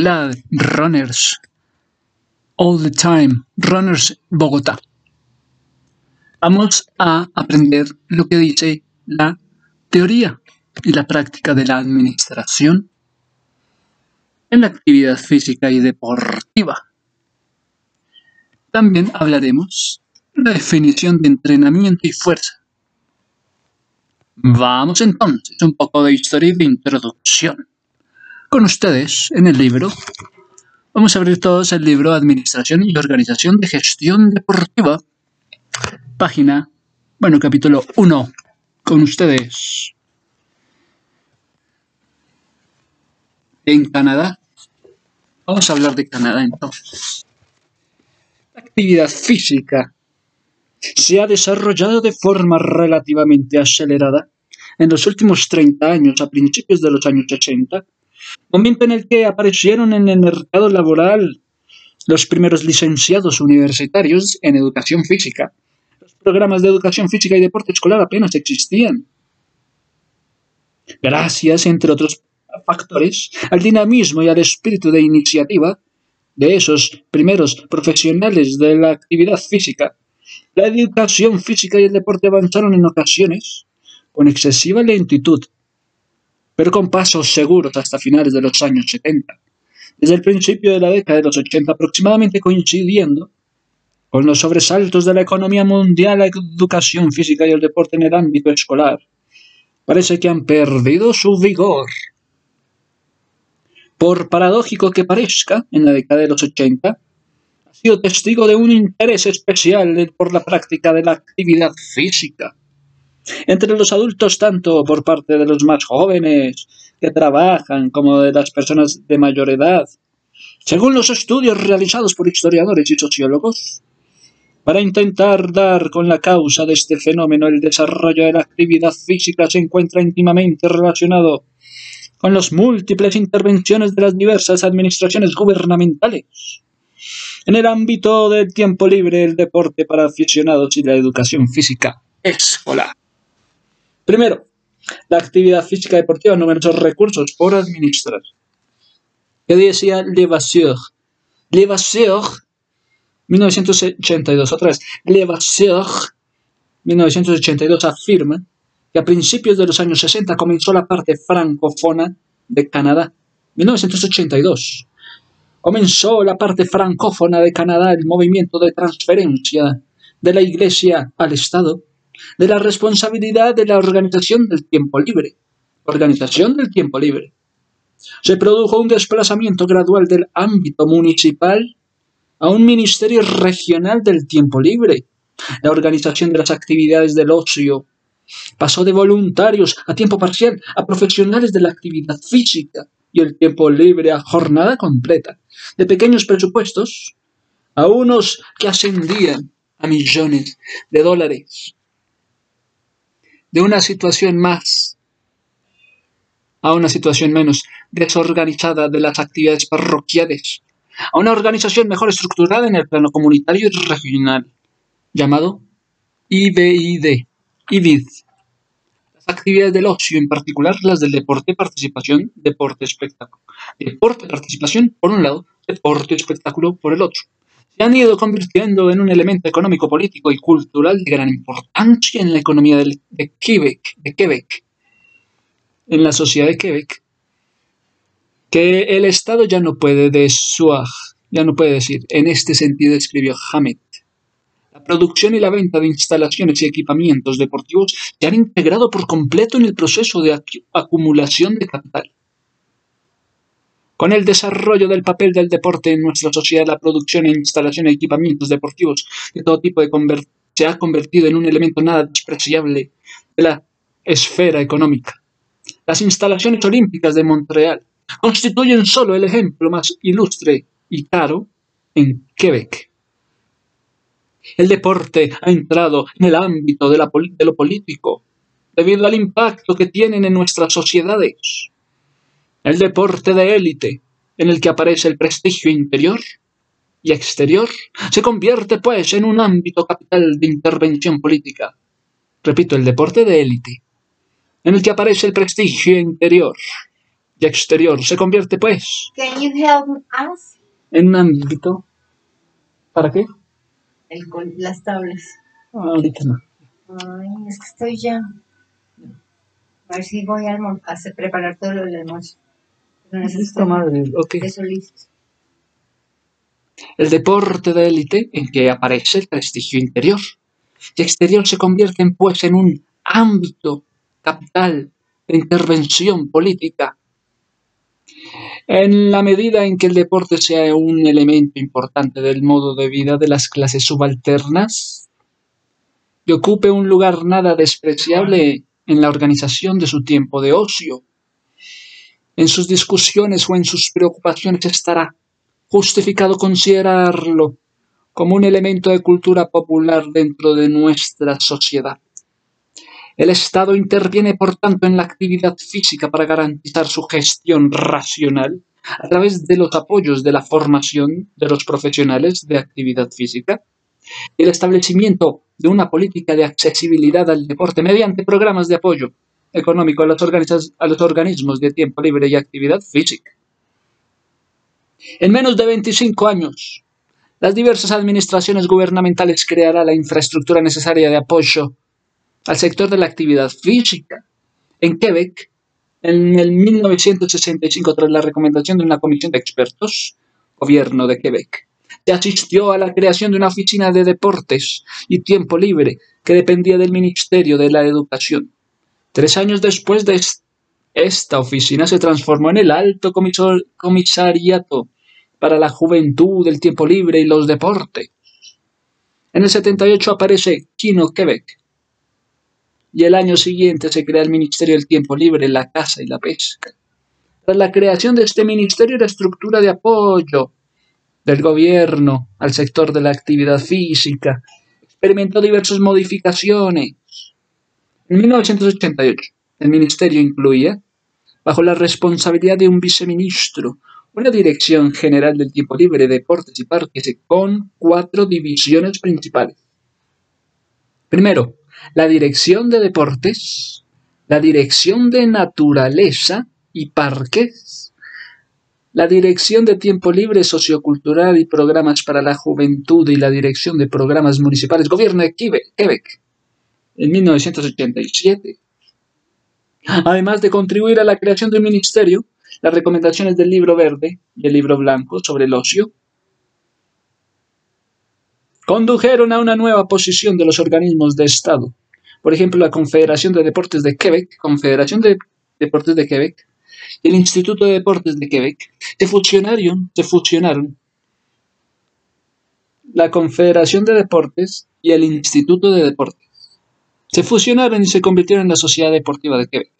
Hola, runners. All the time. Runners Bogotá. Vamos a aprender lo que dice la teoría y la práctica de la administración en la actividad física y deportiva. También hablaremos de la definición de entrenamiento y fuerza. Vamos entonces, un poco de historia y de introducción. Con ustedes, en el libro, vamos a abrir todos el libro Administración y Organización de Gestión Deportiva, página, bueno, capítulo 1, con ustedes. En Canadá, vamos a hablar de Canadá entonces. La actividad física se ha desarrollado de forma relativamente acelerada en los últimos 30 años, a principios de los años 80, momento en el que aparecieron en el mercado laboral los primeros licenciados universitarios en educación física. Los programas de educación física y deporte escolar apenas existían. Gracias, entre otros factores, al dinamismo y al espíritu de iniciativa de esos primeros profesionales de la actividad física, la educación física y el deporte avanzaron en ocasiones con excesiva lentitud, pero con pasos seguros hasta finales de los años 70. Desde el principio de la década de los 80 aproximadamente coincidiendo con los sobresaltos de la economía mundial, la educación física y el deporte en el ámbito escolar, parece que han perdido su vigor. Por paradójico que parezca, en la década de los 80, sido testigo de un interés especial por la práctica de la actividad física. Entre los adultos, tanto por parte de los más jóvenes que trabajan como de las personas de mayor edad. Según los estudios realizados por historiadores y sociólogos, para intentar dar con la causa de este fenómeno, el desarrollo de la actividad física se encuentra íntimamente relacionado con las múltiples intervenciones de las diversas administraciones gubernamentales en el ámbito del tiempo libre, el deporte para aficionados y la educación física escolar. Primero, la actividad física deportiva, numerosos recursos por administrar. ¿Qué decía Levasseur? Levasseur, 1982, otra vez, Levasseur, 1982, afirma que a principios de los años 60 comenzó la parte francófona de Canadá. 1982 comenzó la parte francófona de Canadá el movimiento de transferencia de la Iglesia al Estado de la responsabilidad de la organización del tiempo libre. Organización del tiempo libre. Se produjo un desplazamiento gradual del ámbito municipal a un ministerio regional del tiempo libre. La organización de las actividades del ocio pasó de voluntarios a tiempo parcial a profesionales de la actividad física y el tiempo libre a jornada completa, de pequeños presupuestos a unos que ascendían a millones de dólares. De una situación más a una situación menos desorganizada de las actividades parroquiales, a una organización mejor estructurada en el plano comunitario y regional, llamado IBID, IBID, actividades del ocio, en particular las del deporte, participación, deporte, espectáculo. Deporte, participación por un lado, deporte, espectáculo por el otro. Se han ido convirtiendo en un elemento económico, político y cultural de gran importancia en la economía de Quebec, de Quebec, en la sociedad de Quebec, que el Estado ya no puede desuar, ya no puede decir. En este sentido escribió Hammett la producción y la venta de instalaciones y equipamientos deportivos se han integrado por completo en el proceso de acumulación de capital. Con el desarrollo del papel del deporte en nuestra sociedad, la producción e instalación de equipamientos deportivos de todo tipo se ha convertido en un elemento nada despreciable de la esfera económica. Las instalaciones olímpicas de Montreal constituyen solo el ejemplo más ilustre y caro en Quebec. El deporte ha entrado en el ámbito de, lo político debido al impacto que tienen en nuestras sociedades. El deporte de élite, en el que aparece el prestigio interior y exterior, se convierte pues en un ámbito capital de intervención política. Repito, el deporte de élite, en el que aparece el prestigio interior y exterior se convierte, pues, Can you help us? en un ámbito. ¿Para qué? El, las tablas. Ahorita no. Ay, es que estoy ya. A ver si voy a, a preparar todo lo del almuerzo. Madre. El deporte de élite en que aparece el prestigio interior y exterior se convierten pues en un ámbito capital de intervención política. En la medida en que el deporte sea un elemento importante del modo de vida de las clases subalternas y ocupe un lugar nada despreciable en la organización de su tiempo de ocio, en sus discusiones o en sus preocupaciones estará justificado considerarlo como un elemento de cultura popular dentro de nuestra sociedad. El Estado interviene, por tanto, en la actividad física para garantizar su gestión racional a través de los apoyos de la formación de los profesionales de actividad física el establecimiento de una política de accesibilidad al deporte mediante programas de apoyo económico a los, a los organismos de tiempo libre y actividad física. En menos de 25 años, las diversas administraciones gubernamentales crearán la infraestructura necesaria de apoyo al sector de la actividad física. En Quebec, en el 1965, tras la recomendación de una comisión de expertos, gobierno de Quebec, se asistió a la creación de una oficina de deportes y tiempo libre que dependía del Ministerio de la Educación. Tres años después de es- esta oficina se transformó en el Alto Comisariato para la Juventud, el Tiempo Libre y los Deportes. En el 78 aparece Kino Quebec. Y el año siguiente se crea el Ministerio del Tiempo Libre, la Caza y la Pesca. Tras la creación de este ministerio la estructura de apoyo del gobierno al sector de la actividad física, experimentó diversas modificaciones. En 1988, el ministerio incluía, bajo la responsabilidad de un viceministro, una dirección general del tiempo libre, deportes y parques con cuatro divisiones principales. Primero, la dirección de deportes, la dirección de naturaleza y parques, la dirección de tiempo libre sociocultural y programas para la juventud y la dirección de programas municipales, gobierno de Quebec, en 1987. Además de contribuir a la creación de un ministerio, las recomendaciones del libro verde y el libro blanco sobre el ocio condujeron a una nueva posición de los organismos de Estado. Por ejemplo, la Confederación de Deportes de Quebec, Confederación de Deportes de Quebec, y el Instituto de Deportes de Quebec se fusionaron, se fusionaron. La Confederación de Deportes y el Instituto de Deportes se fusionaron y se convirtieron en la Sociedad Deportiva de Quebec.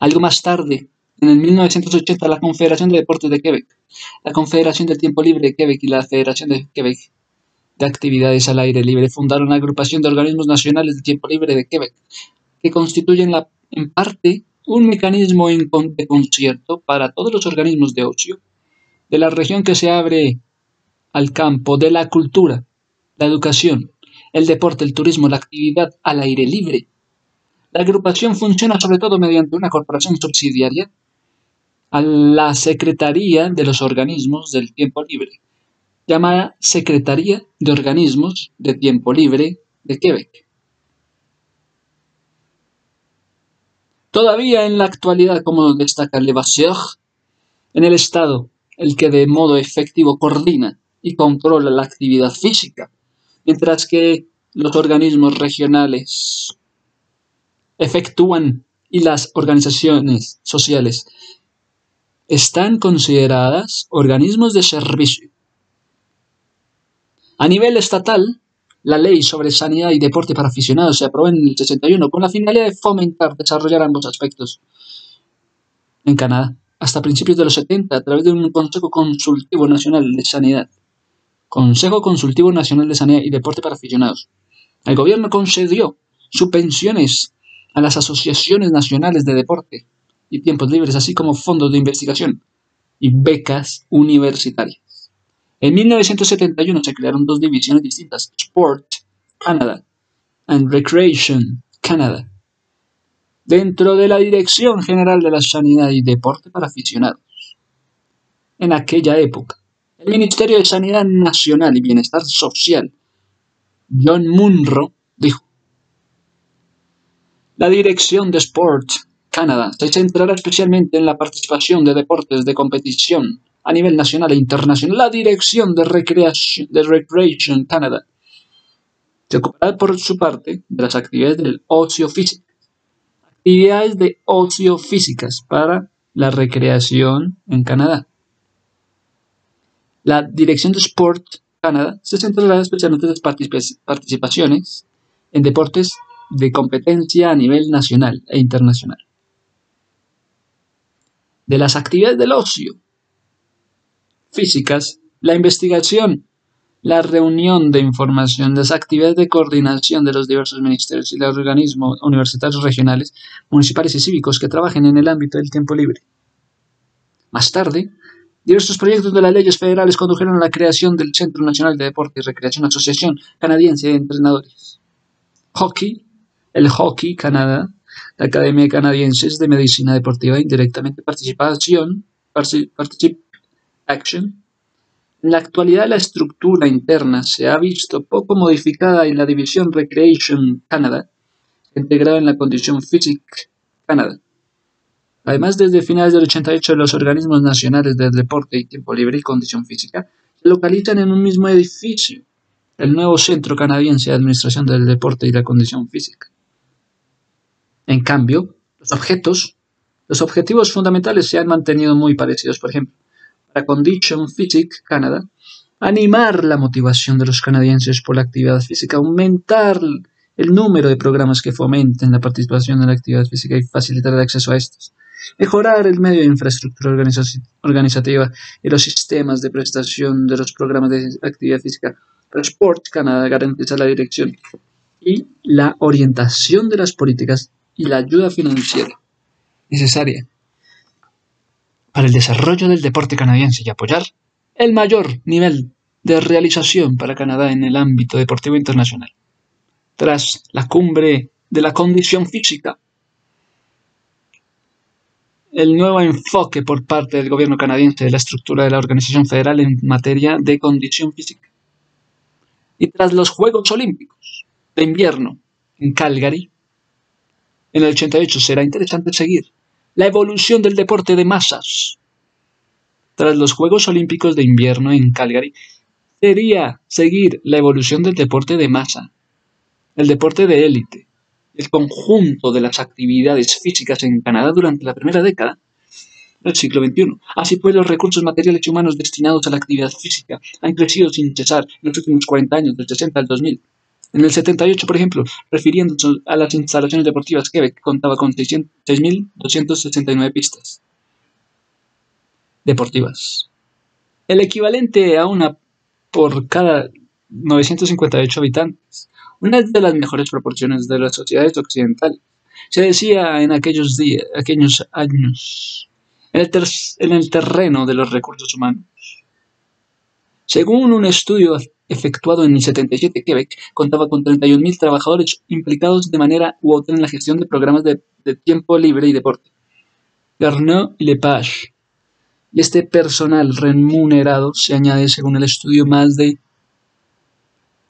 Algo más tarde, en el 1980, la Confederación de Deportes de Quebec, la Confederación del Tiempo Libre de Quebec y la Federación de Quebec de Actividades al Aire Libre fundaron la Agrupación de Organismos Nacionales de Tiempo Libre de Quebec, que constituyen en parte un mecanismo de concierto para todos los organismos de ocio de la región que se abre al campo de la cultura, la educación, el deporte, el turismo, la actividad al aire libre. La agrupación funciona sobre todo mediante una corporación subsidiaria a la Secretaría de los Organismos del Tiempo Libre, llamada Secretaría de Organismos de Tiempo Libre de Quebec. Todavía en la actualidad, como destaca Levasseur, en el Estado, el que de modo efectivo coordina y controla la actividad física, mientras que los organismos regionales efectúan y las organizaciones sociales están consideradas organismos de servicio. A nivel estatal, la ley sobre sanidad y deporte para aficionados se aprobó en el 61 con la finalidad de fomentar, desarrollar ambos aspectos en Canadá, hasta principios de los 70 a través de un Consejo Consultivo Nacional de Sanidad. Consejo Consultivo Nacional de Sanidad y Deporte para Aficionados. El gobierno concedió subvenciones a las asociaciones nacionales de deporte y tiempos libres, así como fondos de investigación y becas universitarias. En 1971 se crearon dos divisiones distintas, Sport Canada and Recreation Canada. dentro de la Dirección General de la Sanidad y Deporte para Aficionados. En aquella época, el Ministerio de Sanidad Nacional y Bienestar Social, John Munro, dijo, la Dirección de Sport Canadá se centrará especialmente en la participación de deportes de competición a nivel nacional e internacional. La Dirección de Recreation, de Canada se ocupará por su parte de las actividades del ocio físico. Actividades de ocio físicas para la recreación en Canadá. La Dirección de Sport Canadá se centrará especialmente en las participaciones en deportes de competencia a nivel nacional e internacional. De las actividades del ocio físicas, la investigación, la reunión de información, las actividades de coordinación de los diversos ministerios y los organismos universitarios regionales, municipales y cívicos que trabajen en el ámbito del tiempo libre. Más tarde, diversos proyectos de las leyes federales condujeron a la creación del Centro Nacional de Deporte y Recreación Asociación Canadiense de Entrenadores. Hockey, el Hockey Canadá, la Academia Canadiense de Medicina Deportiva indirectamente participación, particip Action. En la actualidad la estructura interna se ha visto poco modificada en la división Recreation Canada, integrada en la Condition Physique Canada. Además, desde finales del 88 los organismos nacionales del deporte y tiempo libre y condición física se localizan en un mismo edificio, el nuevo Centro Canadiense de Administración del Deporte y la Condición Física. En cambio, los objetos, los objetivos fundamentales se han mantenido muy parecidos. Por ejemplo, la Condition Physique Canada, animar la motivación de los canadienses por la actividad física, aumentar el número de programas que fomenten la participación en la actividad física y facilitar el acceso a estos, mejorar el medio de infraestructura organizativa y los sistemas de prestación de los programas de actividad física. Sport Canada garantiza la dirección y la orientación de las políticas y la ayuda financiera necesaria para el desarrollo del deporte canadiense y apoyar el mayor nivel de realización para Canadá en el ámbito deportivo internacional. Tras la cumbre de la condición física, el nuevo enfoque por parte del gobierno canadiense de la estructura de la organización federal en materia de condición física. Y tras los Juegos Olímpicos de invierno en Calgary, en el 88 será interesante seguir la evolución del deporte de masas. Tras los Juegos Olímpicos de Invierno en Calgary, sería seguir la evolución del deporte de masa, el deporte de élite, el conjunto de las actividades físicas en Canadá durante la primera década del siglo XXI. Así pues, los recursos materiales y humanos destinados a la actividad física han crecido sin cesar en los últimos 40 años, del 60 al 2000. En el 78, por ejemplo, refiriéndose a las instalaciones deportivas, Quebec contaba con 6.269 pistas deportivas. El equivalente a una por cada 958 habitantes. Una de las mejores proporciones de las sociedades occidentales. Se decía en aquellos días, aquellos años, en el, en el terreno de los recursos humanos. Según un estudio efectuado en el 77, Quebec contaba con 31.000 trabajadores implicados de manera u otra en la gestión de programas de, tiempo libre y deporte. Garneau y Lepage. Y este personal remunerado se añade, según el estudio, más de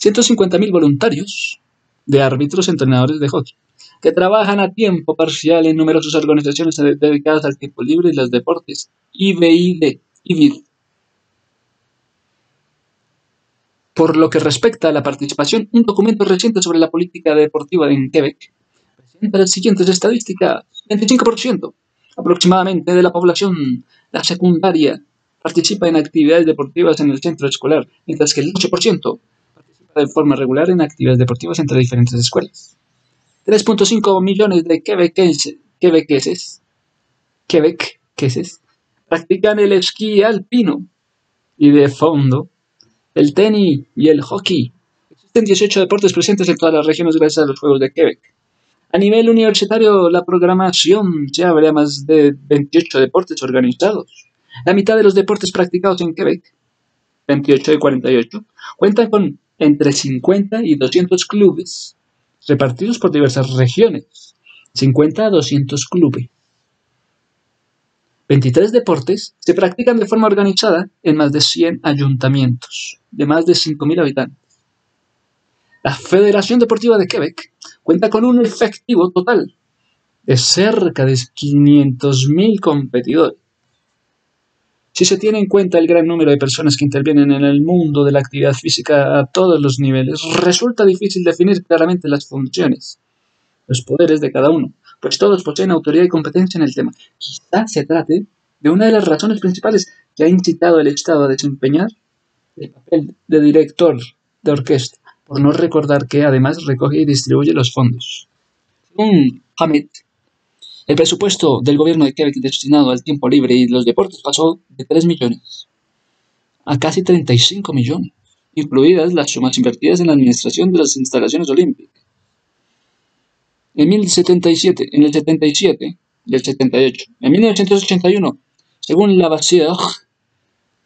150.000 voluntarios de árbitros entrenadores de hockey, que trabajan a tiempo parcial en numerosas organizaciones dedicadas al tiempo libre y los deportes, IBID, IBID Por lo que respecta a la participación, un documento reciente sobre la política deportiva en Quebec presenta las siguientes estadísticas. 25% aproximadamente de la población, la secundaria, participa en actividades deportivas en el centro escolar, mientras que el 8% participa de forma regular en actividades deportivas entre diferentes escuelas. 3.5 millones de quebequenses, quebequeses practican el esquí alpino y de fondo el tenis y el hockey. Existen 18 deportes presentes en todas las regiones gracias a los Juegos de Quebec. A nivel universitario, la programación se abre a más de 28 deportes organizados. La mitad de los deportes practicados en Quebec, 28 de 48, cuentan con entre 50 y 200 clubes repartidos por diversas regiones. 50 a 200 clubes. 23 deportes se practican de forma organizada en más de 100 ayuntamientos de más de 5.000 habitantes. La Federación Deportiva de Quebec cuenta con un efectivo total de cerca de 500.000 competidores. Si se tiene en cuenta el gran número de personas que intervienen en el mundo de la actividad física a todos los niveles, resulta difícil definir claramente las funciones, los poderes de cada uno, pues todos poseen autoridad y competencia en el tema. Quizá se trate de una de las razones principales que ha incitado al Estado a desempeñar el papel de director de orquesta, por no recordar que además recoge y distribuye los fondos. Según Hammett, el presupuesto del gobierno de Quebec destinado al tiempo libre y los deportes pasó de 3 millones a casi 35 millones, incluidas las sumas invertidas en la administración de las instalaciones olímpicas. En, 1077, en el 77 y el 78, en 1981, según Lavassier,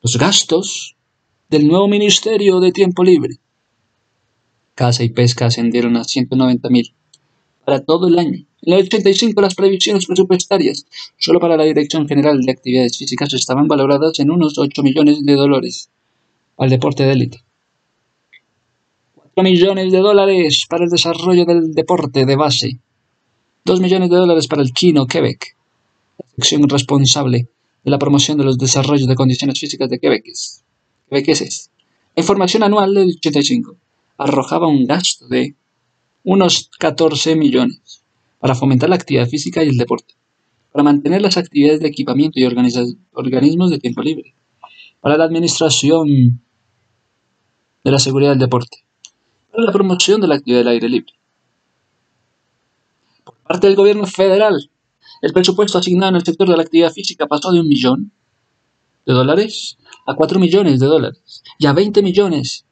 los gastos del nuevo Ministerio de Tiempo Libre. Caza y pesca ascendieron a 190 mil para todo el año. En el 85 las previsiones presupuestarias solo para la Dirección General de Actividades Físicas estaban valoradas en unos 8 millones de dólares al deporte de élite. 4 millones de dólares para el desarrollo del deporte de base. 2 millones de dólares para el Kino Quebec, la sección responsable de la promoción de los desarrollos de condiciones físicas de Quebec quebequeses. La información anual del 85 arrojaba un gasto de unos 14 millones para fomentar la actividad física y el deporte, para mantener las actividades de equipamiento y organismos de tiempo libre, para la administración de la seguridad del deporte, para la promoción de la actividad del aire libre. Por parte del gobierno federal, el presupuesto asignado en el sector de la actividad física pasó de un millón de dólares a 4 millones de dólares y a 20 millones,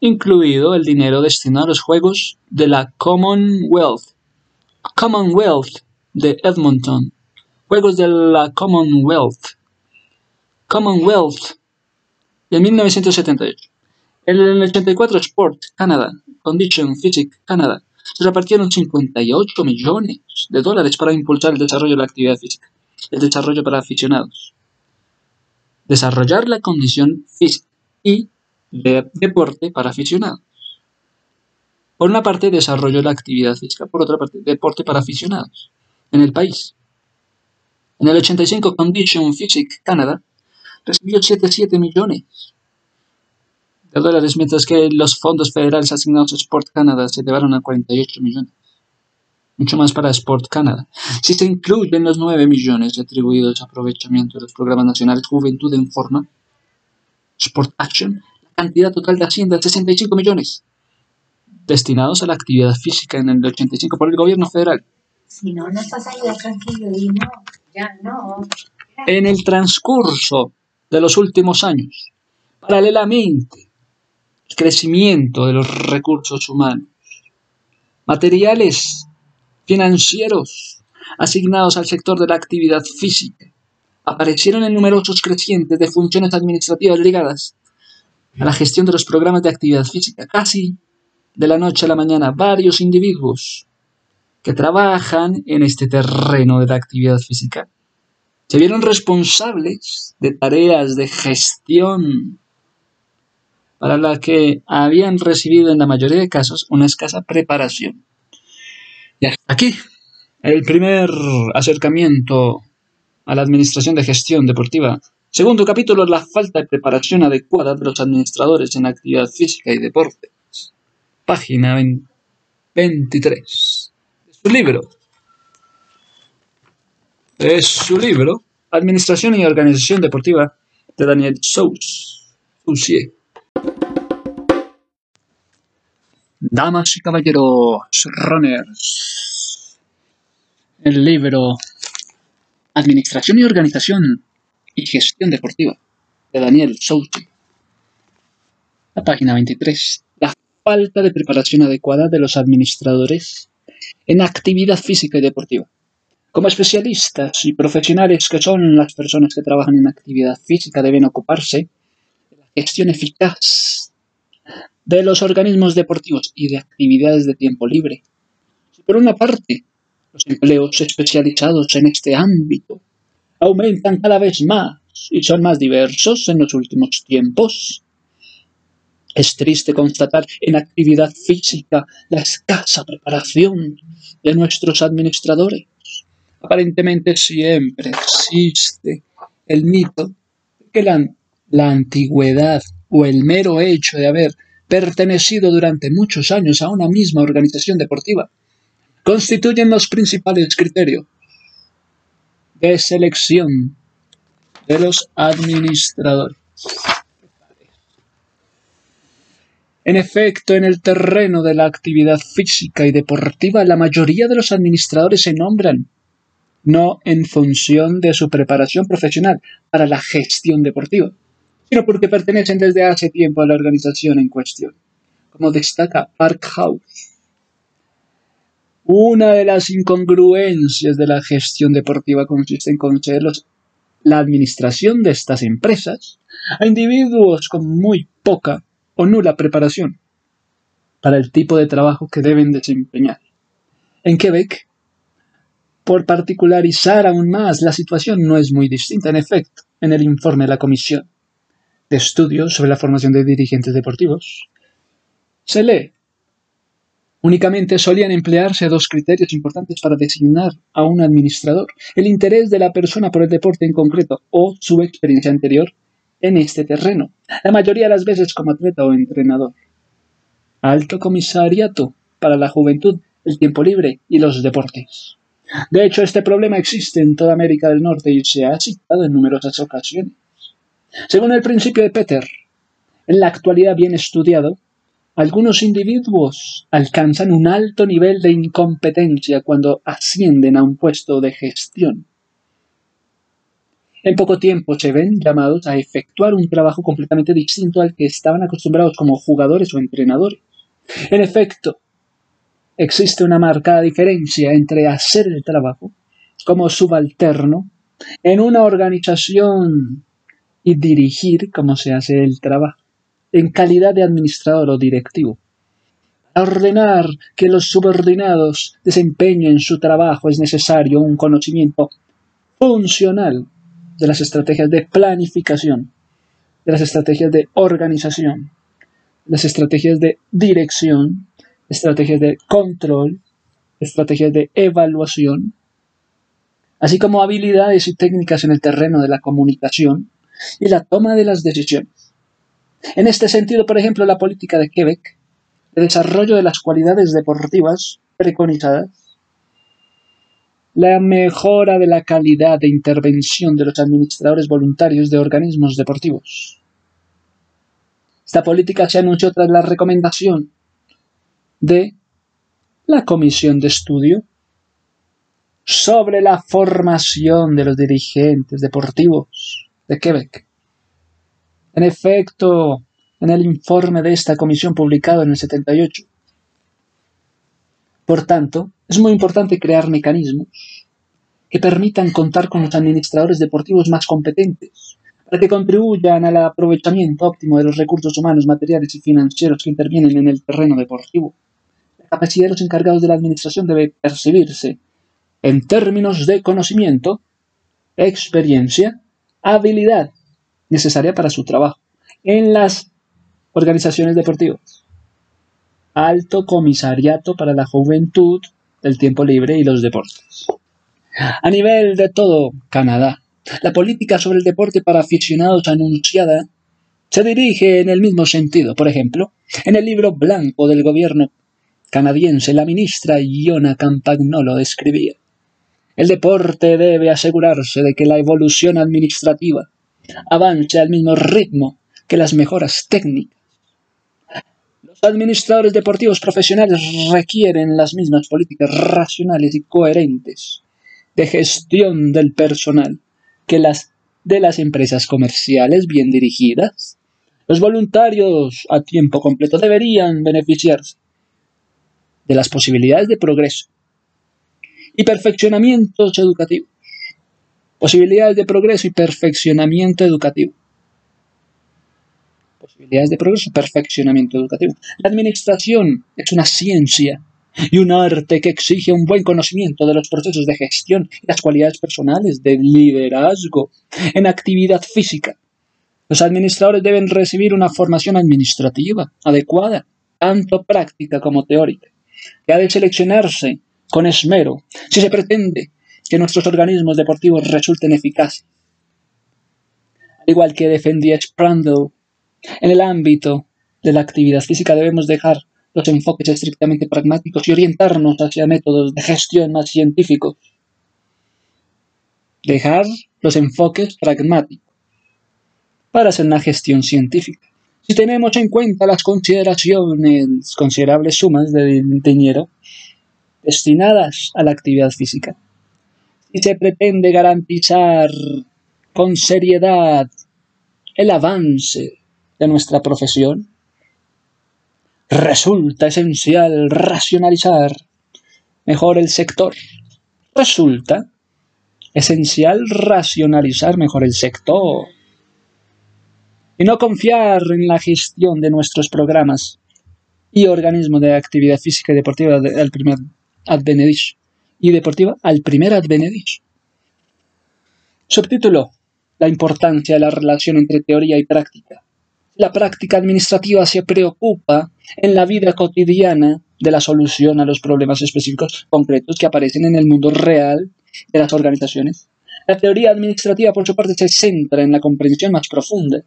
incluido el dinero destinado a los Juegos de la Commonwealth, Commonwealth de Edmonton, Juegos de la Commonwealth, Commonwealth de 1978. En el 84 Sport Canada, Condition Physique Canada, se repartieron 58 millones de dólares para impulsar el desarrollo de la actividad física, el desarrollo para aficionados, desarrollar la condición física y de deporte para aficionados. Por una parte, desarrollo la actividad física, por otra parte, deporte para aficionados en el país. En el 85, Condition Physique Canada recibió 77 millones de dólares, mientras que los fondos federales asignados a Sport Canada se elevaron a 48 millones mucho más para Sport Canada. Si se incluyen los 9 millones atribuidos a aprovechamiento de los programas nacionales Juventud en Forma, Sport Action, la cantidad total de Hacienda es 65 millones, destinados a la actividad física en el 85 por el gobierno federal. Si no, no estás ahí tranquilo y no, ya no. En el transcurso de los últimos años, paralelamente, el crecimiento de los recursos humanos, materiales financieros asignados al sector de la actividad física. Aparecieron en numerosos crecientes de funciones administrativas ligadas a la gestión de los programas de actividad física. Casi de la noche a la mañana, varios individuos que trabajan en este terreno de la actividad física se vieron responsables de tareas de gestión para las que habían recibido en la mayoría de casos una escasa preparación. Y aquí el primer acercamiento a la administración de gestión deportiva. Segundo capítulo, la falta de preparación adecuada de los administradores en actividad física y deporte. Página 23 de su libro. Es su libro, Administración y Organización Deportiva, de Daniel Sous. Damas y caballeros, runners. El libro Administración y Organización y Gestión Deportiva de Daniel Souti. La página 23. Falta de preparación adecuada de los administradores en actividad física y deportiva. Como especialistas y profesionales que son las personas que trabajan en actividad física deben ocuparse de la gestión eficaz de los organismos deportivos y de actividades de tiempo libre. por una parte Los empleos especializados en este ámbito aumentan cada vez más y son más diversos en los últimos tiempos. Es triste constatar en actividad física la escasa preparación de nuestros administradores. Aparentemente siempre existe el mito de que la, la antigüedad o el mero hecho de haber pertenecido durante muchos años a una misma organización deportiva constituyen los principales criterios de selección de los administradores. En efecto, en el terreno de la actividad física y deportiva, la mayoría de los administradores se nombran no en función de su preparación profesional para la gestión deportiva, sino porque pertenecen desde hace tiempo a la organización en cuestión, como destaca Parkhouse. Una de las incongruencias de la gestión deportiva consiste en conceder la administración de estas empresas a individuos con muy poca o nula preparación para el tipo de trabajo que deben desempeñar. En Quebec, por particularizar aún más, la situación no es muy distinta. En efecto, en el informe de la Comisión de Estudios sobre la Formación de Dirigentes Deportivos, se lee Únicamente solían emplearse dos criterios importantes para designar a un administrador, el interés de la persona por el deporte en concreto o su experiencia anterior en este terreno, la mayoría de las veces como atleta o entrenador. Alto Comisariato para la Juventud, el Tiempo Libre y los Deportes. De hecho, este problema existe en toda América del Norte y se ha citado en numerosas ocasiones. Según el principio de Peter, en la actualidad bien estudiado, algunos individuos alcanzan un alto nivel de incompetencia cuando ascienden a un puesto de gestión. En poco tiempo se ven llamados a efectuar un trabajo completamente distinto al que estaban acostumbrados como jugadores o entrenadores. En efecto, existe una marcada diferencia entre hacer el trabajo como subalterno en una organización y dirigir como se hace el trabajo en calidad de administrador o directivo. Ordenar que los subordinados desempeñen su trabajo es necesario un conocimiento funcional de las estrategias de planificación, de las estrategias de organización, las estrategias de dirección, estrategias de control, estrategias de evaluación, así como habilidades y técnicas en el terreno de la comunicación y la toma de las decisiones. En este sentido, por ejemplo, la política de Quebec de desarrollo de las cualidades deportivas preconizadas, la mejora de la calidad de intervención de los administradores voluntarios de organismos deportivos. Esta política se anunció tras la recomendación de la Comisión de Estudio sobre la formación de los dirigentes deportivos de Quebec en efecto, en el informe de esta comisión publicado en el 78. Por tanto, es muy importante crear mecanismos que permitan contar con los administradores deportivos más competentes, para que contribuyan al aprovechamiento óptimo de los recursos humanos, materiales y financieros que intervienen en el terreno deportivo. La capacidad de los encargados de la administración debe percibirse en términos de conocimiento, experiencia, habilidad necesaria para su trabajo en las organizaciones deportivas. Alto Comisariato para la Juventud, el Tiempo Libre y los Deportes. A nivel de todo Canadá, la política sobre el deporte para aficionados anunciada se dirige en el mismo sentido. Por ejemplo, en el libro blanco del gobierno canadiense, la ministra Iona Campagnolo escribía: El deporte debe asegurarse de que la evolución administrativa avance al mismo ritmo que las mejoras técnicas. Administradores deportivos profesionales requieren las mismas políticas racionales y coherentes de gestión del personal que las de las empresas comerciales bien dirigidas. Los voluntarios a tiempo completo deberían beneficiarse de las posibilidades de progreso y perfeccionamientos educativos Posibilidades de progreso y perfeccionamiento educativo. Posibilidades de progreso perfeccionamiento educativo. La administración es una ciencia y un arte que exige un buen conocimiento de los procesos de gestión y las cualidades personales de liderazgo en actividad física. Los administradores deben recibir una formación administrativa adecuada, tanto práctica como teórica, que ha de seleccionarse con esmero si se pretende que nuestros organismos deportivos resulten eficaces. Al igual que defendía Sprandl, en el ámbito de la actividad física debemos dejar los enfoques estrictamente pragmáticos y orientarnos hacia métodos de gestión más científicos. Dejar los enfoques pragmáticos para hacer una gestión científica. Si tenemos en cuenta las consideraciones, considerables sumas de dinero destinadas a la actividad física, si se pretende garantizar con seriedad el avance de nuestra profesión, resulta esencial racionalizar mejor el sector. Resulta esencial racionalizar mejor el sector y no confiar en la gestión de nuestros programas y organismos de actividad física y deportiva al primer advenedish y deportiva al primer advenedish. Subtítulo la importancia de la relación entre teoría y práctica. La práctica administrativa se preocupa en la vida cotidiana de la solución a los problemas específicos concretos que aparecen en el mundo real de las organizaciones. La teoría administrativa, por su parte, se centra en la comprensión más profunda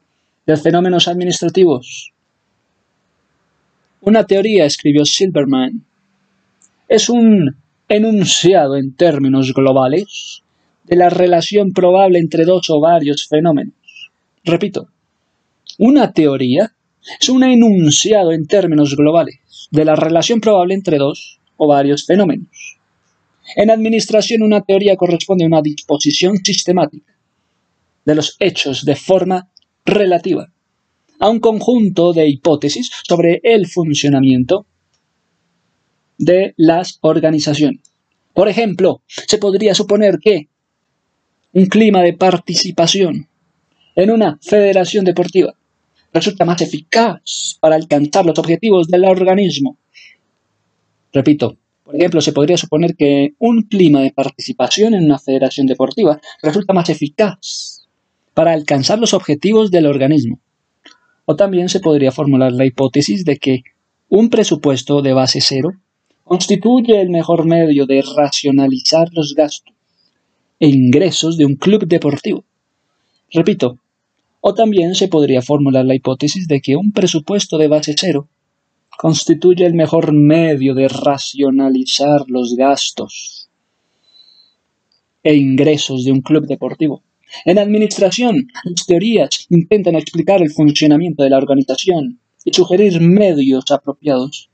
de fenómenos administrativos. Una teoría, escribió Silverman, es un enunciado en términos globales de la relación probable entre dos o varios fenómenos. Repito, una teoría es un enunciado en términos globales de la relación probable entre dos o varios fenómenos. En administración, una teoría corresponde a una disposición sistemática de los hechos de forma relativa a un conjunto de hipótesis sobre el funcionamiento de las organizaciones. Por ejemplo, se podría suponer que un clima de participación en una federación deportiva resulta más eficaz para alcanzar los objetivos del organismo. Repito, por ejemplo, se podría suponer que un clima de participación en una federación deportiva resulta más eficaz para alcanzar los objetivos del organismo. O también se podría formular la hipótesis de que un presupuesto de base cero constituye el mejor medio de racionalizar los gastos e ingresos de un club deportivo. Repito, o también se podría formular la hipótesis de que un presupuesto de base cero constituye el mejor medio de racionalizar los gastos e ingresos de un club deportivo. En administración, las teorías intentan explicar el funcionamiento de la organización y sugerir medios apropiados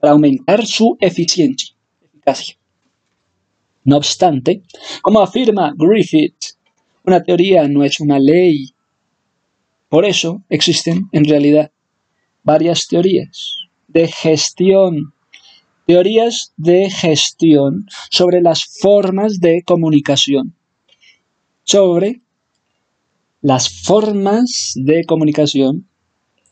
para aumentar su eficiencia, eficacia. No obstante, como afirma Griffith, una teoría no es una ley. Por eso existen, en realidad, varias teorías de gestión, teorías de gestión sobre las formas de comunicación, sobre las formas de comunicación,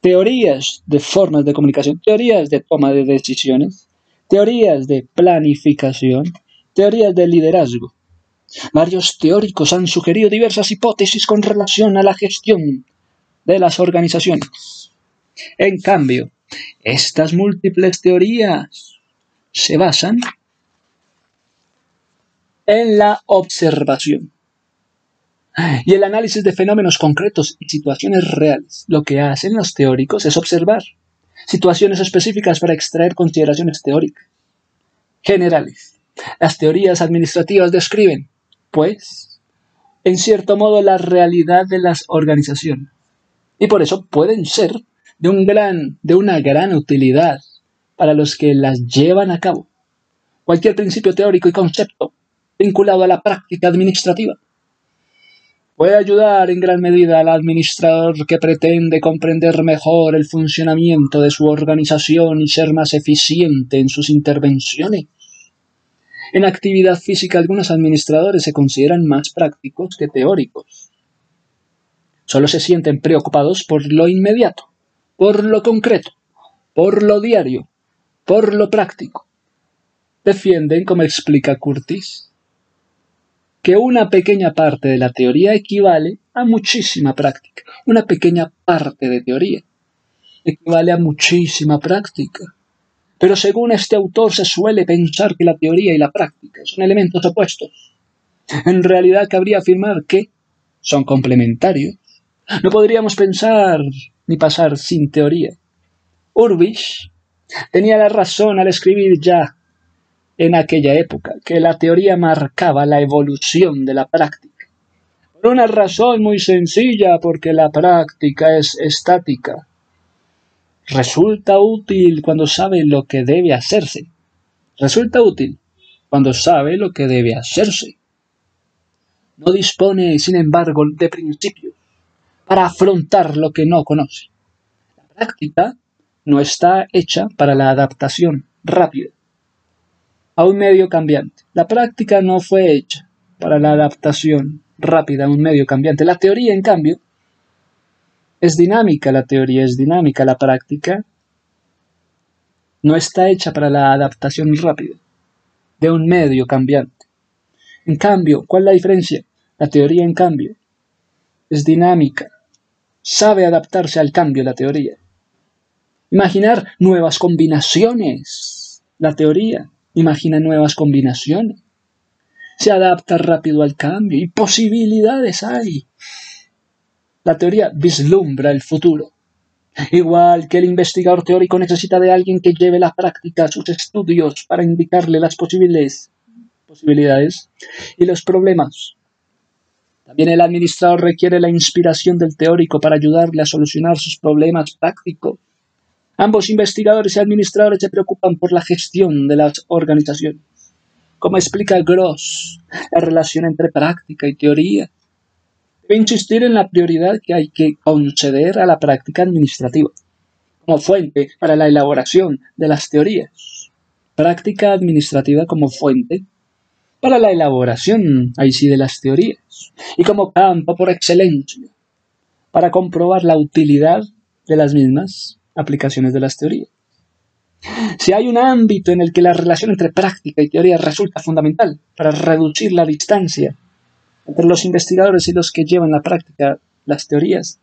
teorías de formas de comunicación, teorías de toma de decisiones, teorías de planificación, Teorías del liderazgo. Varios teóricos han sugerido diversas hipótesis con relación a la gestión de las organizaciones. En cambio, estas múltiples teorías se basan en la observación y el análisis de fenómenos concretos y situaciones reales. Lo que hacen los teóricos es observar situaciones específicas para extraer consideraciones teóricas generales las teorías administrativas describen, pues, en cierto modo la realidad de las organizaciones. Y por eso pueden ser de, un gran, de una gran utilidad para los que las llevan a cabo. Cualquier principio teórico y concepto vinculado a la práctica administrativa puede ayudar en gran medida al administrador que pretende comprender mejor el funcionamiento de su organización y ser más eficiente en sus intervenciones. En actividad física algunos administradores se consideran más prácticos que teóricos. Solo se sienten preocupados por lo inmediato, por lo concreto, por lo diario, por lo práctico. defienden, como explica Curtis, que una pequeña parte de la teoría equivale a muchísima práctica. Una pequeña parte de teoría equivale a muchísima práctica. Pero según este autor se suele pensar que la teoría y la práctica son elementos opuestos. En realidad cabría afirmar que son complementarios. No podríamos pensar ni pasar sin teoría. Urbich tenía la razón al escribir ya en aquella época que la teoría marcaba la evolución de la práctica. Por una razón muy sencilla, porque la práctica es estática. Resulta útil cuando sabe lo que debe hacerse. Resulta útil cuando sabe lo que debe hacerse. No dispone, sin embargo, de principios para afrontar lo que no conoce. La práctica no está hecha para la adaptación rápida a un medio cambiante. La práctica no fue hecha para la adaptación rápida a un medio cambiante. La teoría, en cambio, es dinámica, la teoría es dinámica, la práctica no está hecha para la adaptación rápida de un medio cambiante. En cambio, ¿cuál es la diferencia? La teoría, en cambio, es dinámica, sabe adaptarse al cambio la teoría. Imaginar nuevas combinaciones. La teoría imagina nuevas combinaciones. Se adapta rápido al cambio y posibilidades hay. La teoría vislumbra el futuro. Igual que el investigador teórico necesita de alguien que lleve la práctica a sus estudios para indicarle las posibles posibilidades y los problemas. También el administrador requiere la inspiración del teórico para ayudarle a solucionar sus problemas prácticos. Ambos investigadores y administradores se preocupan por la gestión de las organizaciones. Como explica Gross, la relación entre práctica y teoría Debe insistir en la prioridad que hay que conceder a la práctica administrativa como fuente para la elaboración de las teorías. Práctica administrativa como fuente para la elaboración, ahí sí, de las teorías. Y como campo por excelencia para comprobar la utilidad de las mismas aplicaciones de las teorías. Si hay un ámbito en el que la relación entre práctica y teoría resulta fundamental para reducir la distancia entre los investigadores y los que llevan la práctica las teorías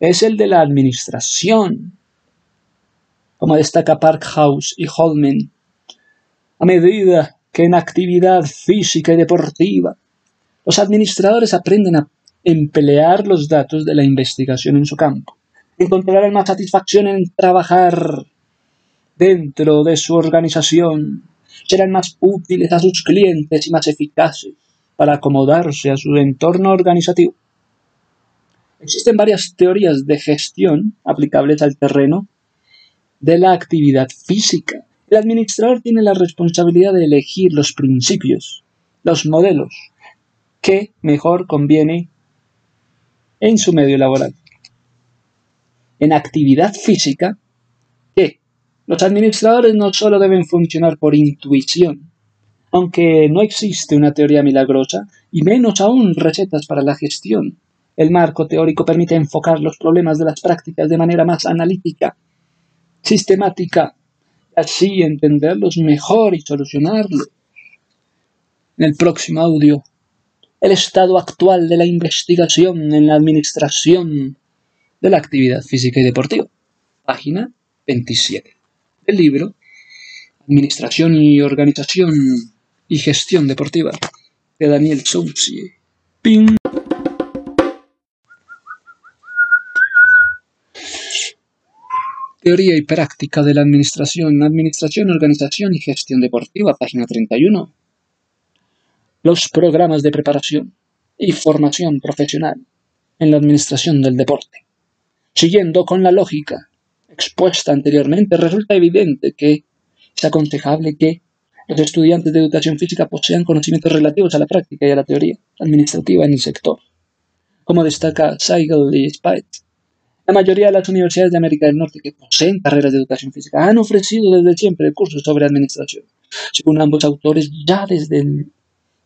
es el de la administración, como destaca Parkhouse y Holman. A medida que en actividad física y deportiva los administradores aprenden a emplear los datos de la investigación en su campo, encontrarán más satisfacción en trabajar dentro de su organización, serán más útiles a sus clientes y más eficaces para acomodarse a su entorno organizativo. Existen varias teorías de gestión aplicables al terreno de la actividad física. El administrador tiene la responsabilidad de elegir los principios, los modelos que mejor conviene en su medio laboral. En actividad física, que los administradores no solo deben funcionar por intuición, aunque no existe una teoría milagrosa, y menos aún recetas para la gestión, el marco teórico permite enfocar los problemas de las prácticas de manera más analítica, sistemática, así entenderlos mejor y solucionarlos. En el próximo audio, el estado actual de la investigación en la administración de la actividad física y deportiva. Página 27 del libro Administración y Organización y Gestión Deportiva de Daniel Soucy. Teoría y práctica de la administración, administración, organización y gestión deportiva, página 31. Los programas de preparación y formación profesional en la administración del deporte. Siguiendo con la lógica expuesta anteriormente, resulta evidente que es aconsejable que los estudiantes de educación física posean conocimientos relativos a la práctica y a la teoría administrativa en el sector, como destaca Seigel y Spite. La mayoría de las universidades de América del Norte que poseen carreras de educación física han ofrecido desde siempre cursos sobre administración. Según ambos autores, ya desde el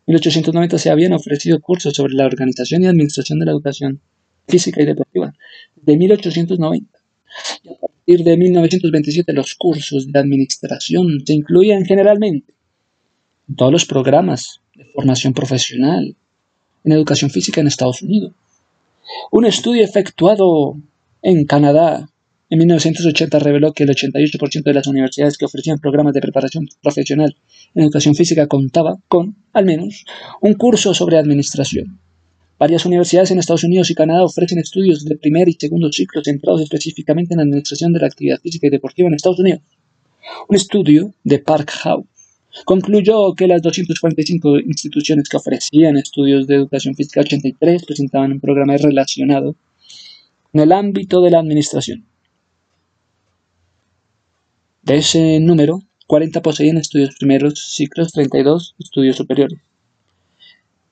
1890 se habían ofrecido cursos sobre la organización y administración de la educación física y deportiva. Desde 1890 y a partir de 1927 los cursos de administración se incluían generalmente en todos los programas de formación profesional en educación física en Estados Unidos. Un estudio efectuado en Canadá en 1980 reveló que el 88% de las universidades que ofrecían programas de preparación profesional en educación física contaba con, al menos, un curso sobre administración. Varias universidades en Estados Unidos y Canadá ofrecen estudios de primer y segundo ciclo centrados específicamente en la administración de la actividad física y deportiva en Estados Unidos. Un estudio de Park House concluyó que las 245 instituciones que ofrecían estudios de educación física 83 presentaban un programa relacionado con el ámbito de la administración. De ese número, 40 poseían estudios primeros ciclos, 32 estudios superiores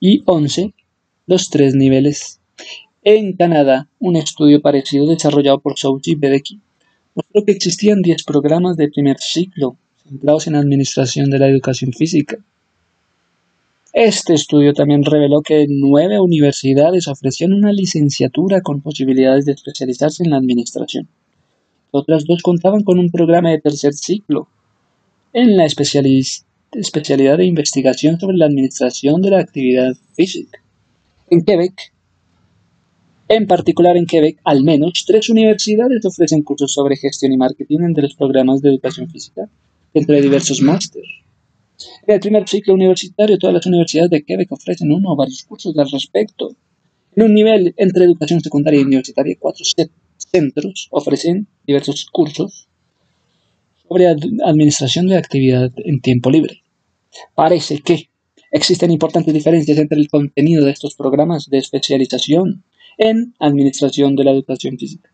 y 11 los tres niveles. En Canadá, un estudio parecido desarrollado por Souji Bedeki mostró que existían 10 programas de primer ciclo centrados en administración de la educación física. Este estudio también reveló que nueve universidades ofrecían una licenciatura con posibilidades de especializarse en la administración. Otras dos contaban con un programa de tercer ciclo en la especialidad de investigación sobre la administración de la actividad física. En Quebec, en particular en Quebec, al menos tres universidades ofrecen cursos sobre gestión y marketing entre los programas de educación física, entre diversos másteres. El primer ciclo universitario, todas las universidades de Quebec ofrecen uno o varios cursos al respecto. En un nivel entre educación secundaria y universitaria, cuatro centros ofrecen diversos cursos sobre administración de actividad en tiempo libre. Parece que existen importantes diferencias entre el contenido de estos programas de especialización en administración de la educación física.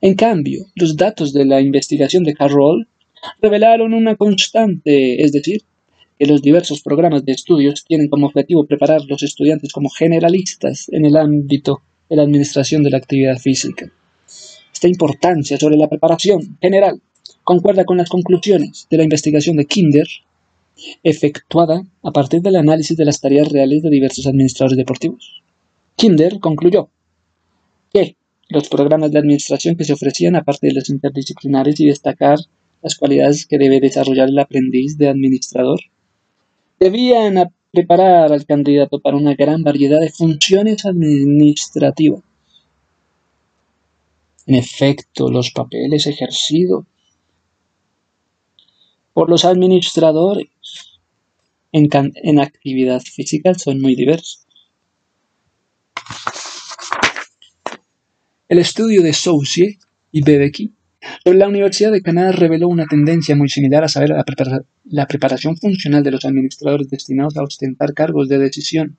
En cambio, los datos de la investigación de Carroll revelaron una constante, es decir, los diversos programas de estudios tienen como objetivo preparar a los estudiantes como generalistas en el ámbito de la administración de la actividad física. Esta importancia sobre la preparación general concuerda con las conclusiones de la investigación de Kinder, efectuada a partir del análisis de las tareas reales de diversos administradores deportivos. Kinder concluyó que los programas de administración que se ofrecían, aparte de los interdisciplinares y destacar las cualidades que debe desarrollar el aprendiz de administrador, debían preparar al candidato para una gran variedad de funciones administrativas. En efecto, los papeles ejercidos por los administradores en, actividad física son muy diversos. El estudio de Soucie y Bebeki la Universidad de Canadá reveló una tendencia muy similar a saber la, preparación funcional de los administradores destinados a ostentar cargos de decisión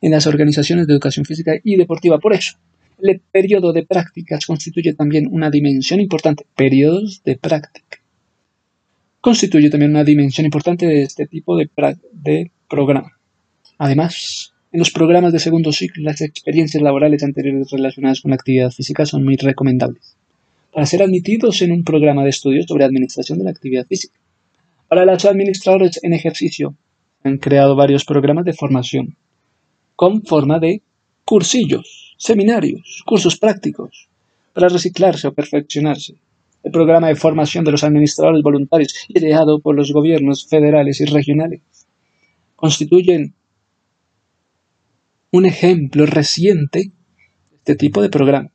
en las organizaciones de educación física y deportiva. Por eso, el periodo de prácticas constituye también una dimensión importante. Periodos de práctica. Constituye también una dimensión importante de este tipo de programa. Además, en los programas de segundo ciclo, las experiencias laborales anteriores relacionadas con la actividad física son muy recomendables para ser admitidos en un programa de estudios sobre administración de la actividad física. Para los administradores en ejercicio, han creado varios programas de formación con forma de cursillos, seminarios, cursos prácticos para reciclarse o perfeccionarse. El programa de formación de los administradores voluntarios, ideado por los gobiernos federales y regionales, constituyen un ejemplo reciente de este tipo de programa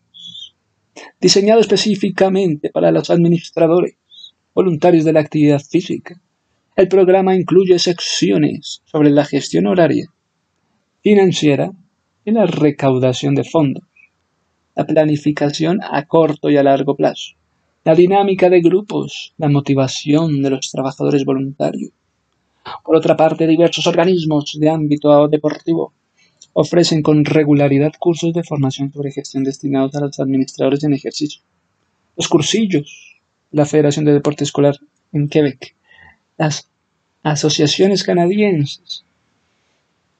diseñado específicamente para los administradores voluntarios de la actividad física. El programa incluye secciones sobre la gestión horaria, financiera y la recaudación de fondos, la planificación a corto y a largo plazo, la dinámica de grupos, la motivación de los trabajadores voluntarios. Por otra parte, diversos organismos de ámbito deportivo Ofrecen con regularidad cursos de formación sobre gestión destinados a los administradores en ejercicio. Los cursillos, la Federación de Deporte Escolar en Quebec, las asociaciones canadienses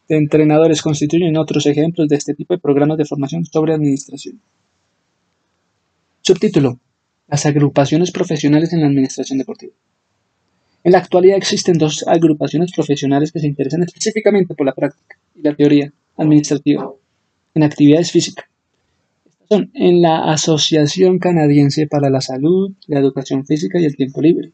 de entrenadores constituyen otros ejemplos de este tipo de programas de formación sobre administración. Subtítulo. Las agrupaciones profesionales en la administración deportiva. En la actualidad existen dos agrupaciones profesionales que se interesan específicamente por la práctica y la teoría administrativa en actividades físicas. Son en la Asociación Canadiense para la Salud, la Educación Física y el Tiempo Libre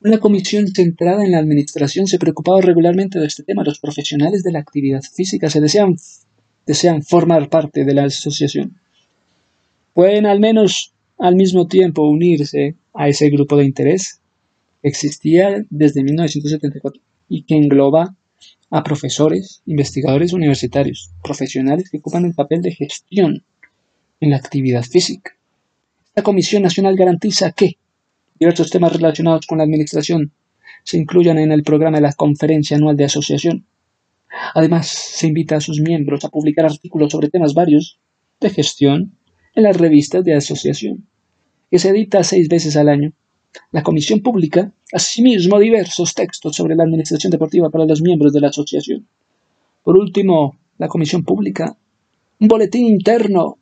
Una comisión centrada en la administración se preocupaba regularmente de este tema. Los profesionales de la actividad física se desean, desean formar parte de la asociación. Pueden al menos al mismo tiempo unirse a ese grupo de interés que existía desde 1974 y que engloba a profesores, investigadores universitarios, profesionales que ocupan el papel de gestión en la actividad física. Esta Comisión Nacional garantiza que diversos temas relacionados con la administración se incluyan en el programa de la conferencia anual de asociación. Además, se invita a sus miembros a publicar artículos sobre temas varios de gestión en las revistas de asociación, que se edita seis veces al año. La comisión publica, asimismo, diversos textos sobre la administración deportiva para los miembros de la asociación. Por último, la comisión publica un boletín interno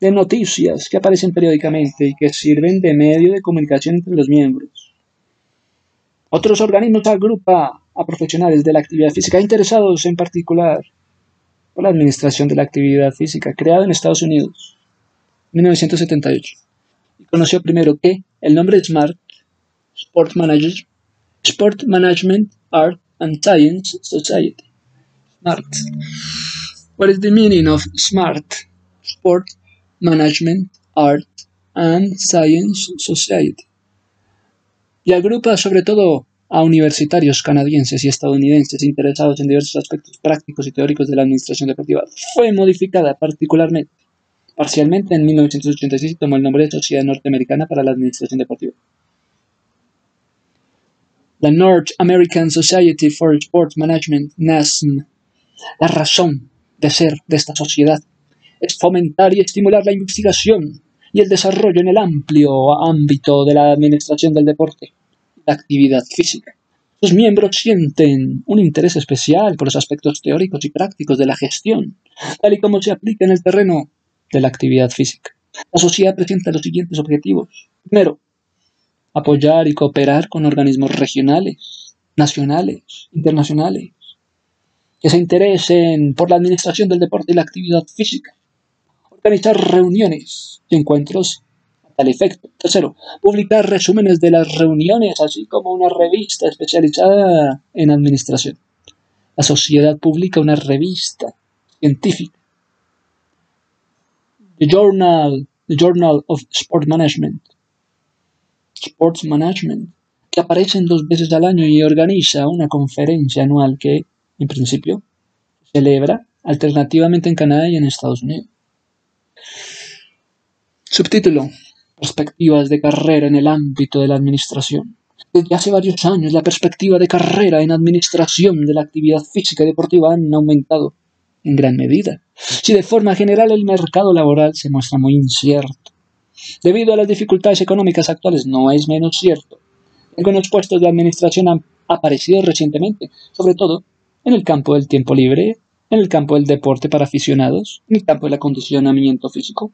de noticias que aparecen periódicamente y que sirven de medio de comunicación entre los miembros. Otros organismos agrupan a profesionales de la actividad física interesados en particular por la administración de la actividad física, creada en Estados Unidos en 1978. Y conoció primero que el nombre SMART, Sport, Manager, Sport Management, Art and Science Society. SMART. What is the meaning of SMART? Sport Management, Art and Science Society. Y agrupa sobre todo a universitarios canadienses y estadounidenses interesados en diversos aspectos prácticos y teóricos de la administración deportiva. Fue modificada particularmente, parcialmente en 1986 y tomó el nombre de Sociedad Norteamericana para la Administración Deportiva. La North American Society for Sport Management, NASM, la razón de ser de esta sociedad es fomentar y estimular la investigación y el desarrollo en el amplio ámbito de la administración del deporte la actividad física. Sus miembros sienten un interés especial por los aspectos teóricos y prácticos de la gestión, tal y como se aplica en el terreno de la actividad física. La sociedad presenta los siguientes objetivos. Primero, apoyar y cooperar con organismos regionales, nacionales, internacionales, que se interesen por la administración del deporte y la actividad física organizar reuniones y encuentros a tal efecto. Tercero, publicar resúmenes de las reuniones, así como una revista especializada en administración. La sociedad publica una revista científica, The Journal, The Journal of Sport Management, Sports Management, que aparece dos veces al año y organiza una conferencia anual que, en principio, celebra alternativamente en Canadá y en Estados Unidos. Subtítulo: Perspectivas de carrera en el ámbito de la administración. Desde hace varios años la perspectiva de carrera en administración de la actividad física y deportiva han aumentado en gran medida. Si de forma general el mercado laboral se muestra muy incierto, debido a las dificultades económicas actuales no es menos cierto. Algunos puestos de administración han aparecido recientemente, sobre todo en el campo del tiempo libre, en el campo del deporte para aficionados, en el campo del acondicionamiento físico,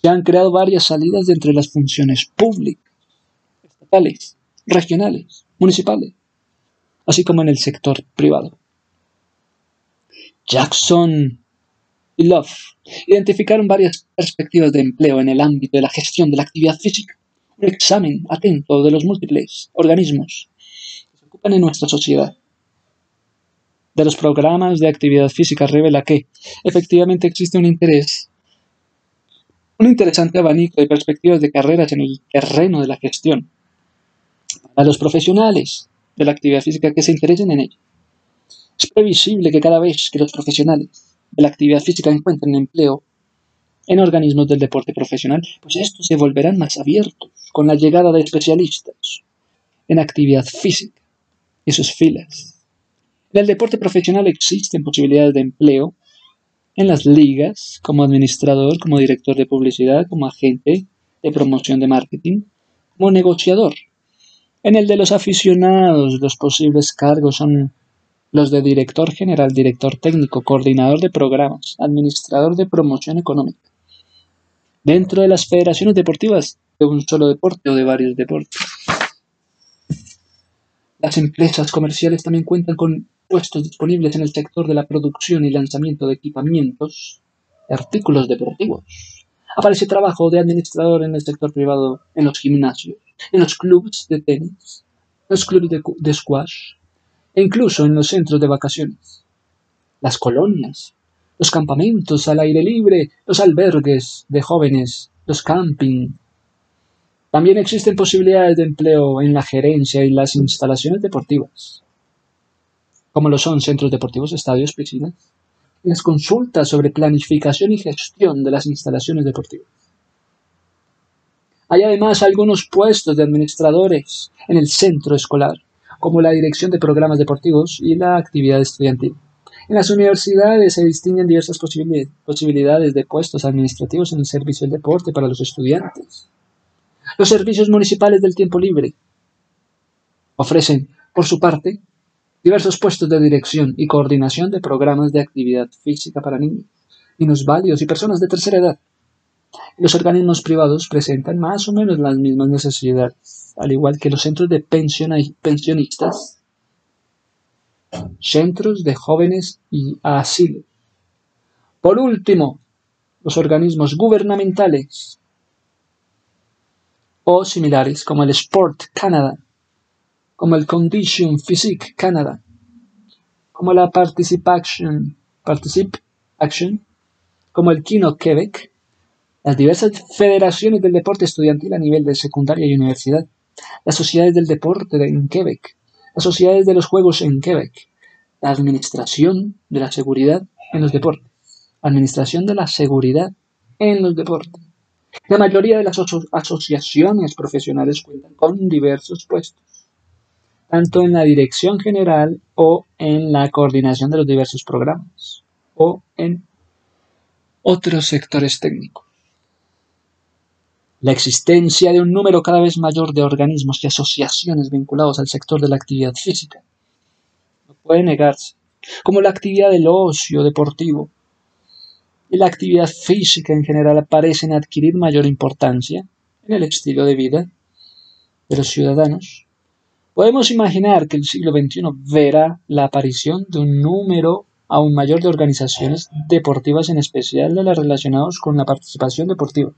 se han creado varias salidas de entre las funciones públicas, estatales, regionales, municipales, así como en el sector privado. Jackson y Love identificaron varias perspectivas de empleo en el ámbito de la gestión de la actividad física, un examen atento de los múltiples organismos que se ocupan en nuestra sociedad. De los programas de actividad física revela que efectivamente existe un interés un interesante abanico de perspectivas de carreras en el terreno de la gestión. A los profesionales de la actividad física que se interesen en ella. Es previsible que cada vez que los profesionales de la actividad física encuentren empleo en organismos del deporte profesional, pues estos se volverán más abiertos con la llegada de especialistas en actividad física y sus filas. En el deporte profesional existen posibilidades de empleo en las ligas como administrador, como director de publicidad, como agente de promoción de marketing, como negociador. En el de los aficionados, los posibles cargos son los de director general, director técnico, coordinador de programas, administrador de promoción económica. Dentro de las federaciones deportivas de un solo deporte o de varios deportes. Las empresas comerciales también cuentan con puestos disponibles en el sector de la producción y lanzamiento de equipamientos artículos deportivos. Aparece trabajo de administrador en el sector privado, en los gimnasios, en los clubes de tenis, los clubes de, squash e incluso en los centros de vacaciones, las colonias, los campamentos al aire libre, los albergues de jóvenes, los camping. También existen posibilidades de empleo en la gerencia y las instalaciones deportivas, como lo son centros deportivos, estadios, piscinas, las consultas sobre planificación y gestión de las instalaciones deportivas. Hay además algunos puestos de administradores en el centro escolar, como la dirección de programas deportivos y la actividad estudiantil. En las universidades se distinguen diversas posibilidades de puestos administrativos en el servicio del deporte para los estudiantes. Los servicios municipales del tiempo libre ofrecen, por su parte, diversos puestos de dirección y coordinación de programas de actividad física para niños, niños válidos y personas de tercera edad. Los organismos privados presentan más o menos las mismas necesidades, al igual que los centros de pensionistas, centros de jóvenes y asilos. Por último, los organismos gubernamentales o similares como el Sport Canada, como el Condition Physique Canada, como la Participation, Particip Action, como el Kino Quebec, las diversas federaciones del deporte estudiantil a nivel de secundaria y universidad, las sociedades del deporte en Quebec, las sociedades de los juegos en Quebec, la administración de la seguridad en los deportes, administración de la seguridad en los deportes. La mayoría de las asociaciones profesionales cuentan con diversos puestos, tanto en la dirección general o en la coordinación de los diversos programas, o en otros sectores técnicos. La existencia de un número cada vez mayor de organismos y asociaciones vinculados al sector de la actividad física no puede negarse, como la actividad del ocio deportivo y la actividad física en general parecen adquirir mayor importancia en el estilo de vida de los ciudadanos. Podemos imaginar que el siglo XXI verá la aparición de un número aún mayor de organizaciones deportivas, en especial de las relacionadas con la participación deportiva.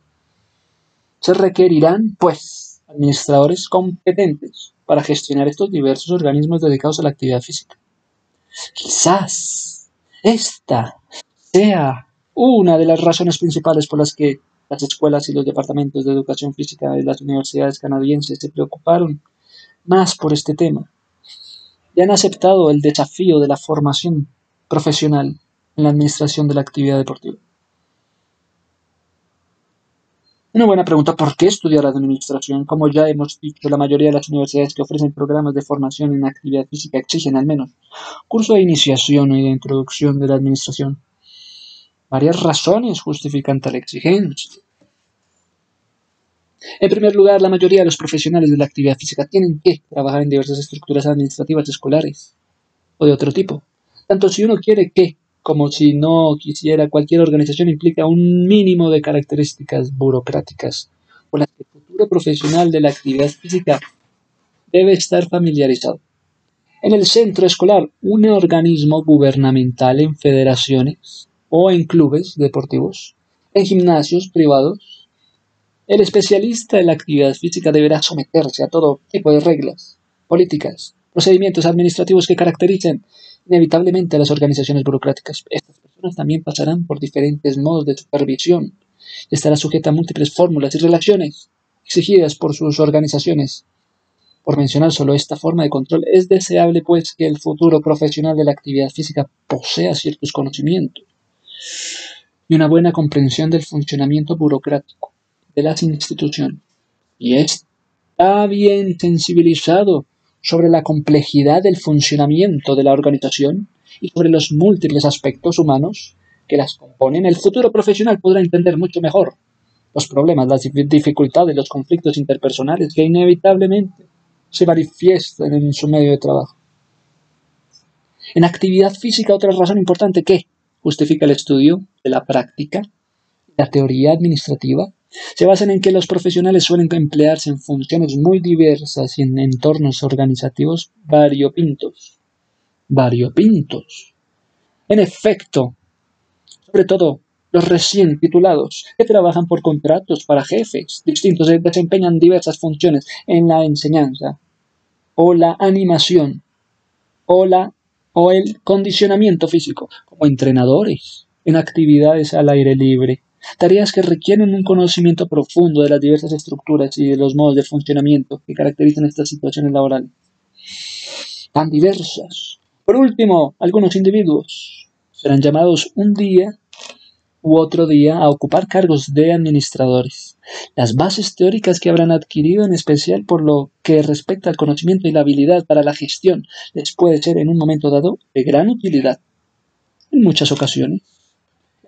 Se requerirán, pues, administradores competentes para gestionar estos diversos organismos dedicados a la actividad física. Quizás esta sea una de las razones principales por las que las escuelas y los departamentos de educación física de las universidades canadienses se preocuparon más por este tema y han aceptado el desafío de la formación profesional en la administración de la actividad deportiva. Una buena pregunta, ¿por qué estudiar administración? Como ya hemos dicho, la mayoría de las universidades que ofrecen programas de formación en actividad física exigen al menos curso de iniciación y de introducción de la administración. Varias razones justifican tal exigencia. En primer lugar, la mayoría de los profesionales de la actividad física tienen que trabajar en diversas estructuras administrativas escolares o de otro tipo. Tanto si uno quiere que como si no quisiera, cualquier organización implica un mínimo de características burocráticas con las que el futuro profesional de la actividad física debe estar familiarizado. En el centro escolar, un organismo gubernamental en federaciones o en clubes deportivos, en gimnasios privados, el especialista en la actividad física deberá someterse a todo tipo de reglas, políticas, procedimientos administrativos que caractericen inevitablemente a las organizaciones burocráticas. Estas personas también pasarán por diferentes modos de supervisión y estará sujeta a múltiples fórmulas y relaciones exigidas por sus organizaciones. Por mencionar solo esta forma de control, es deseable pues que el futuro profesional de la actividad física posea ciertos conocimientos y una buena comprensión del funcionamiento burocrático de las instituciones. Y está bien sensibilizado sobre la complejidad del funcionamiento de la organización y sobre los múltiples aspectos humanos que las componen, el futuro profesional podrá entender mucho mejor los problemas, las dificultades, los conflictos interpersonales que inevitablemente se manifiestan en su medio de trabajo. En actividad física, otra razón importante que justifica el estudio de la práctica, la teoría administrativa, se basan en que los profesionales suelen emplearse en funciones muy diversas y en entornos organizativos variopintos. Variopintos. En efecto, sobre todo los recién titulados, que trabajan por contratos para jefes distintos, desempeñan diversas funciones en la enseñanza o la animación o, la, o el condicionamiento físico, como entrenadores en actividades al aire libre, tareas que requieren un conocimiento profundo de las diversas estructuras y de los modos de funcionamiento que caracterizan estas situaciones laborales. Tan diversas. Por último, algunos individuos serán llamados un día u otro día a ocupar cargos de administradores. Las bases teóricas que habrán adquirido, en especial por lo que respecta al conocimiento y la habilidad para la gestión, les puede ser en un momento dado de gran utilidad. En muchas ocasiones,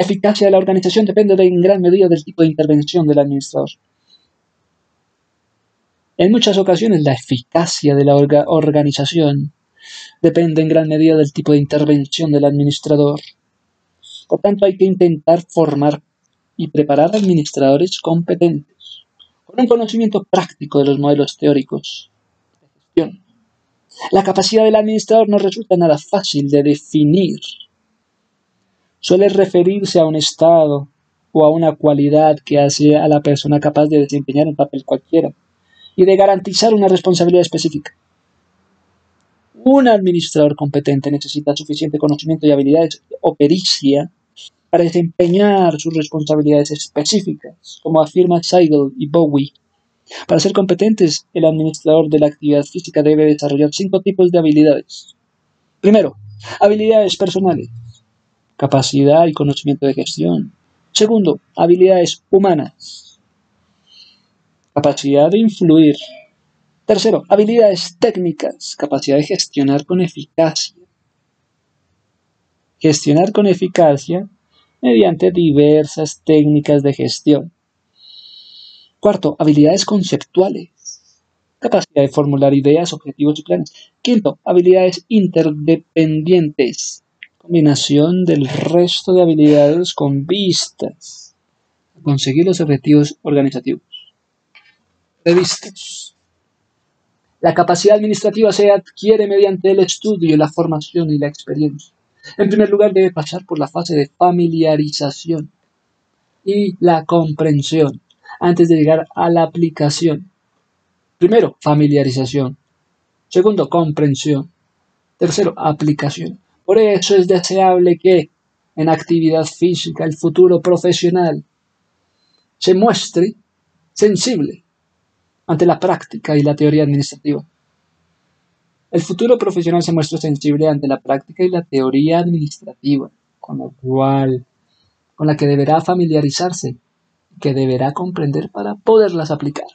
la eficacia de la organización depende en gran medida del tipo de intervención del administrador. En muchas ocasiones, la eficacia de la organización depende en gran medida del tipo de intervención del administrador. Por tanto, hay que intentar formar y preparar administradores competentes, con un conocimiento práctico de los modelos teóricos de gestión. La capacidad del administrador no resulta nada fácil de definir. Suele referirse a un estado o a una cualidad que hace a la persona capaz de desempeñar un papel cualquiera y de garantizar una responsabilidad específica. Un administrador competente necesita suficiente conocimiento y habilidades o pericia para desempeñar sus responsabilidades específicas, como afirma Seigel y Bowie. Para ser competentes, el administrador de la actividad física debe desarrollar cinco tipos de habilidades. Primero, habilidades personales, capacidad y conocimiento de gestión. Segundo, habilidades humanas, capacidad de influir. Tercero, habilidades técnicas, capacidad de gestionar con eficacia. Gestionar con eficacia mediante diversas técnicas de gestión. Cuarto, habilidades conceptuales. Capacidad de formular ideas, objetivos y planes. Quinto, habilidades interdependientes. Combinación del resto de habilidades con vistas a conseguir los objetivos organizativos previstos. La capacidad administrativa se adquiere mediante el estudio, la formación y la experiencia. En primer lugar, debe pasar por la fase de familiarización y la comprensión antes de llegar a la aplicación. Primero, familiarización. Segundo, comprensión. Tercero, aplicación. Por eso es deseable que en actividad física el futuro profesional se muestre sensible ante la práctica y la teoría administrativa. El futuro profesional se muestra sensible ante la práctica y la teoría administrativa, con lo cual, con la que deberá familiarizarse que deberá comprender para poderlas aplicar.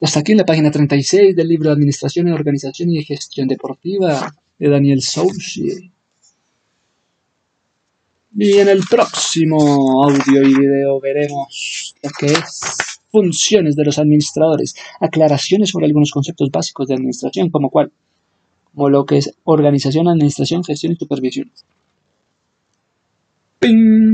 Hasta aquí la página 36 del libro Administración Organización y Gestión Deportiva de Daniel Soucy. Y en el próximo audio y video veremos lo que es funciones de los administradores, aclaraciones sobre algunos conceptos básicos de administración, como cuál, como lo que es organización, administración, gestión y supervisión. ¡Ping!